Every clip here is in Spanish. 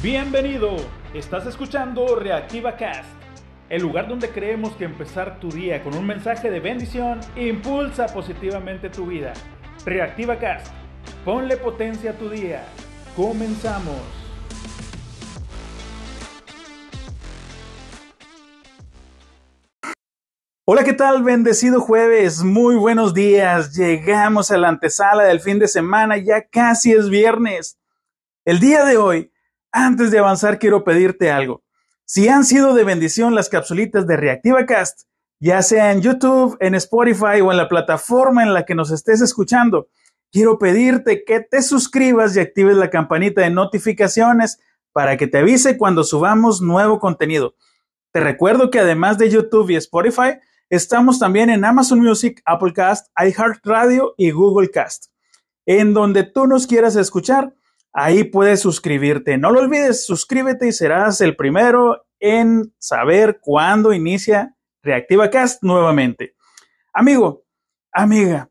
Bienvenido, estás escuchando Reactiva Cast, el lugar donde creemos que empezar tu día con un mensaje de bendición impulsa positivamente tu vida. Reactiva Cast, ponle potencia a tu día. Comenzamos. Hola, ¿qué tal? Bendecido jueves, muy buenos días. Llegamos a la antesala del fin de semana, ya casi es viernes. El día de hoy antes de avanzar, quiero pedirte algo. Si han sido de bendición las capsulitas de Reactiva Cast, ya sea en YouTube, en Spotify o en la plataforma en la que nos estés escuchando, quiero pedirte que te suscribas y actives la campanita de notificaciones para que te avise cuando subamos nuevo contenido. Te recuerdo que además de YouTube y Spotify, estamos también en Amazon Music, Apple Cast, iHeartRadio y Google Cast. En donde tú nos quieras escuchar, Ahí puedes suscribirte. No lo olvides, suscríbete y serás el primero en saber cuándo inicia Reactiva Cast nuevamente. Amigo, amiga,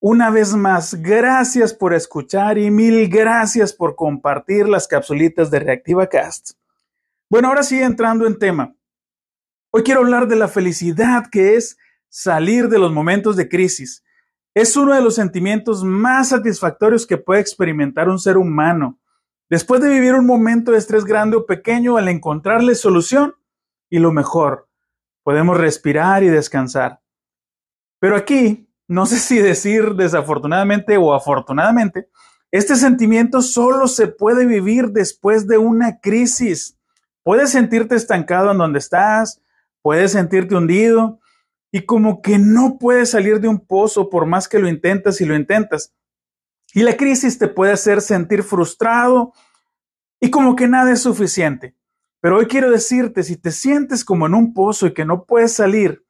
una vez más, gracias por escuchar y mil gracias por compartir las capsulitas de Reactiva Cast. Bueno, ahora sí entrando en tema. Hoy quiero hablar de la felicidad que es salir de los momentos de crisis. Es uno de los sentimientos más satisfactorios que puede experimentar un ser humano. Después de vivir un momento de estrés grande o pequeño, al encontrarle solución y lo mejor, podemos respirar y descansar. Pero aquí, no sé si decir desafortunadamente o afortunadamente, este sentimiento solo se puede vivir después de una crisis. Puedes sentirte estancado en donde estás, puedes sentirte hundido, y como que no puedes salir de un pozo por más que lo intentas y lo intentas. Y la crisis te puede hacer sentir frustrado y como que nada es suficiente. Pero hoy quiero decirte, si te sientes como en un pozo y que no puedes salir,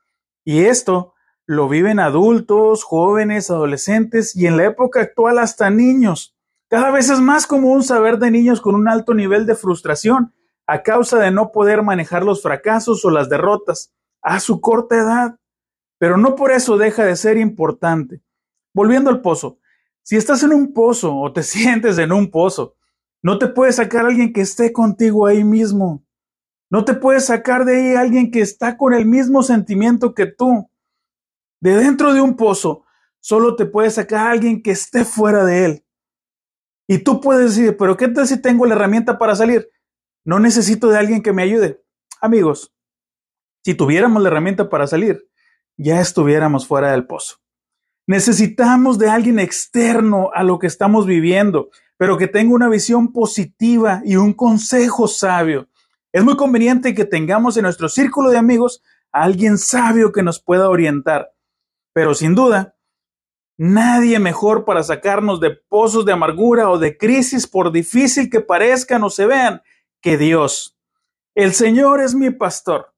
y esto lo viven adultos, jóvenes, adolescentes y en la época actual hasta niños. Cada vez es más común saber de niños con un alto nivel de frustración a causa de no poder manejar los fracasos o las derrotas a su corta edad pero no por eso deja de ser importante. Volviendo al pozo, si estás en un pozo o te sientes en un pozo, no te puede sacar alguien que esté contigo ahí mismo. No te puede sacar de ahí alguien que está con el mismo sentimiento que tú. De dentro de un pozo, solo te puede sacar alguien que esté fuera de él. Y tú puedes decir, pero ¿qué tal si tengo la herramienta para salir? No necesito de alguien que me ayude. Amigos, si tuviéramos la herramienta para salir, ya estuviéramos fuera del pozo. Necesitamos de alguien externo a lo que estamos viviendo, pero que tenga una visión positiva y un consejo sabio. Es muy conveniente que tengamos en nuestro círculo de amigos a alguien sabio que nos pueda orientar. Pero sin duda, nadie mejor para sacarnos de pozos de amargura o de crisis, por difícil que parezcan o se vean, que Dios. El Señor es mi pastor.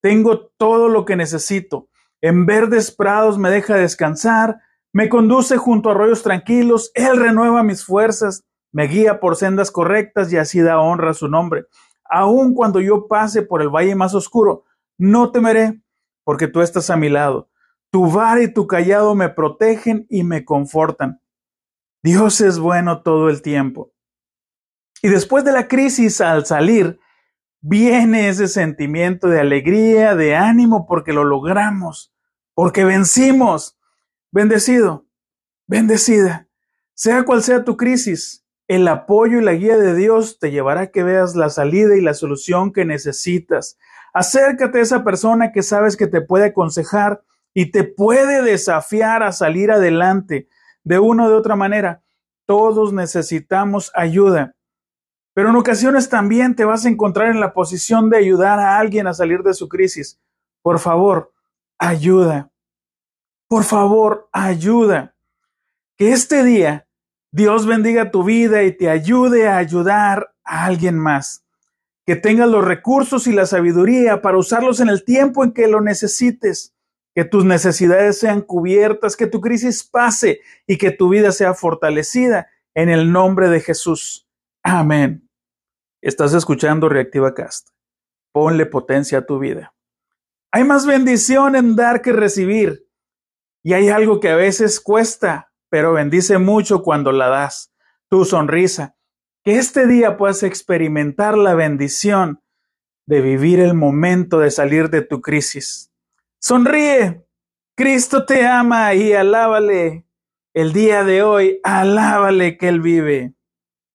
Tengo todo lo que necesito. En verdes prados me deja descansar, me conduce junto a arroyos tranquilos, Él renueva mis fuerzas, me guía por sendas correctas y así da honra a su nombre. Aun cuando yo pase por el valle más oscuro, no temeré, porque tú estás a mi lado. Tu vara y tu callado me protegen y me confortan. Dios es bueno todo el tiempo. Y después de la crisis, al salir, viene ese sentimiento de alegría, de ánimo, porque lo logramos, porque vencimos. Bendecido, bendecida. Sea cual sea tu crisis, el apoyo y la guía de Dios te llevará a que veas la salida y la solución que necesitas. Acércate a esa persona que sabes que te puede aconsejar y te puede desafiar a salir adelante de una o de otra manera. Todos necesitamos ayuda. Pero en ocasiones también te vas a encontrar en la posición de ayudar a alguien a salir de su crisis. Por favor, ayuda. Por favor, ayuda. Que este día Dios bendiga tu vida y te ayude a ayudar a alguien más. Que tengas los recursos y la sabiduría para usarlos en el tiempo en que lo necesites. Que tus necesidades sean cubiertas, que tu crisis pase y que tu vida sea fortalecida en el nombre de Jesús. Amén. Estás escuchando Reactiva Cast. Ponle potencia a tu vida. Hay más bendición en dar que recibir. Y hay algo que a veces cuesta, pero bendice mucho cuando la das. Tu sonrisa, Que este día puedas experimentar la bendición de vivir el momento de salir de tu crisis. Sonríe. Cristo te ama y alábale. El día de hoy, alábale que Él vive.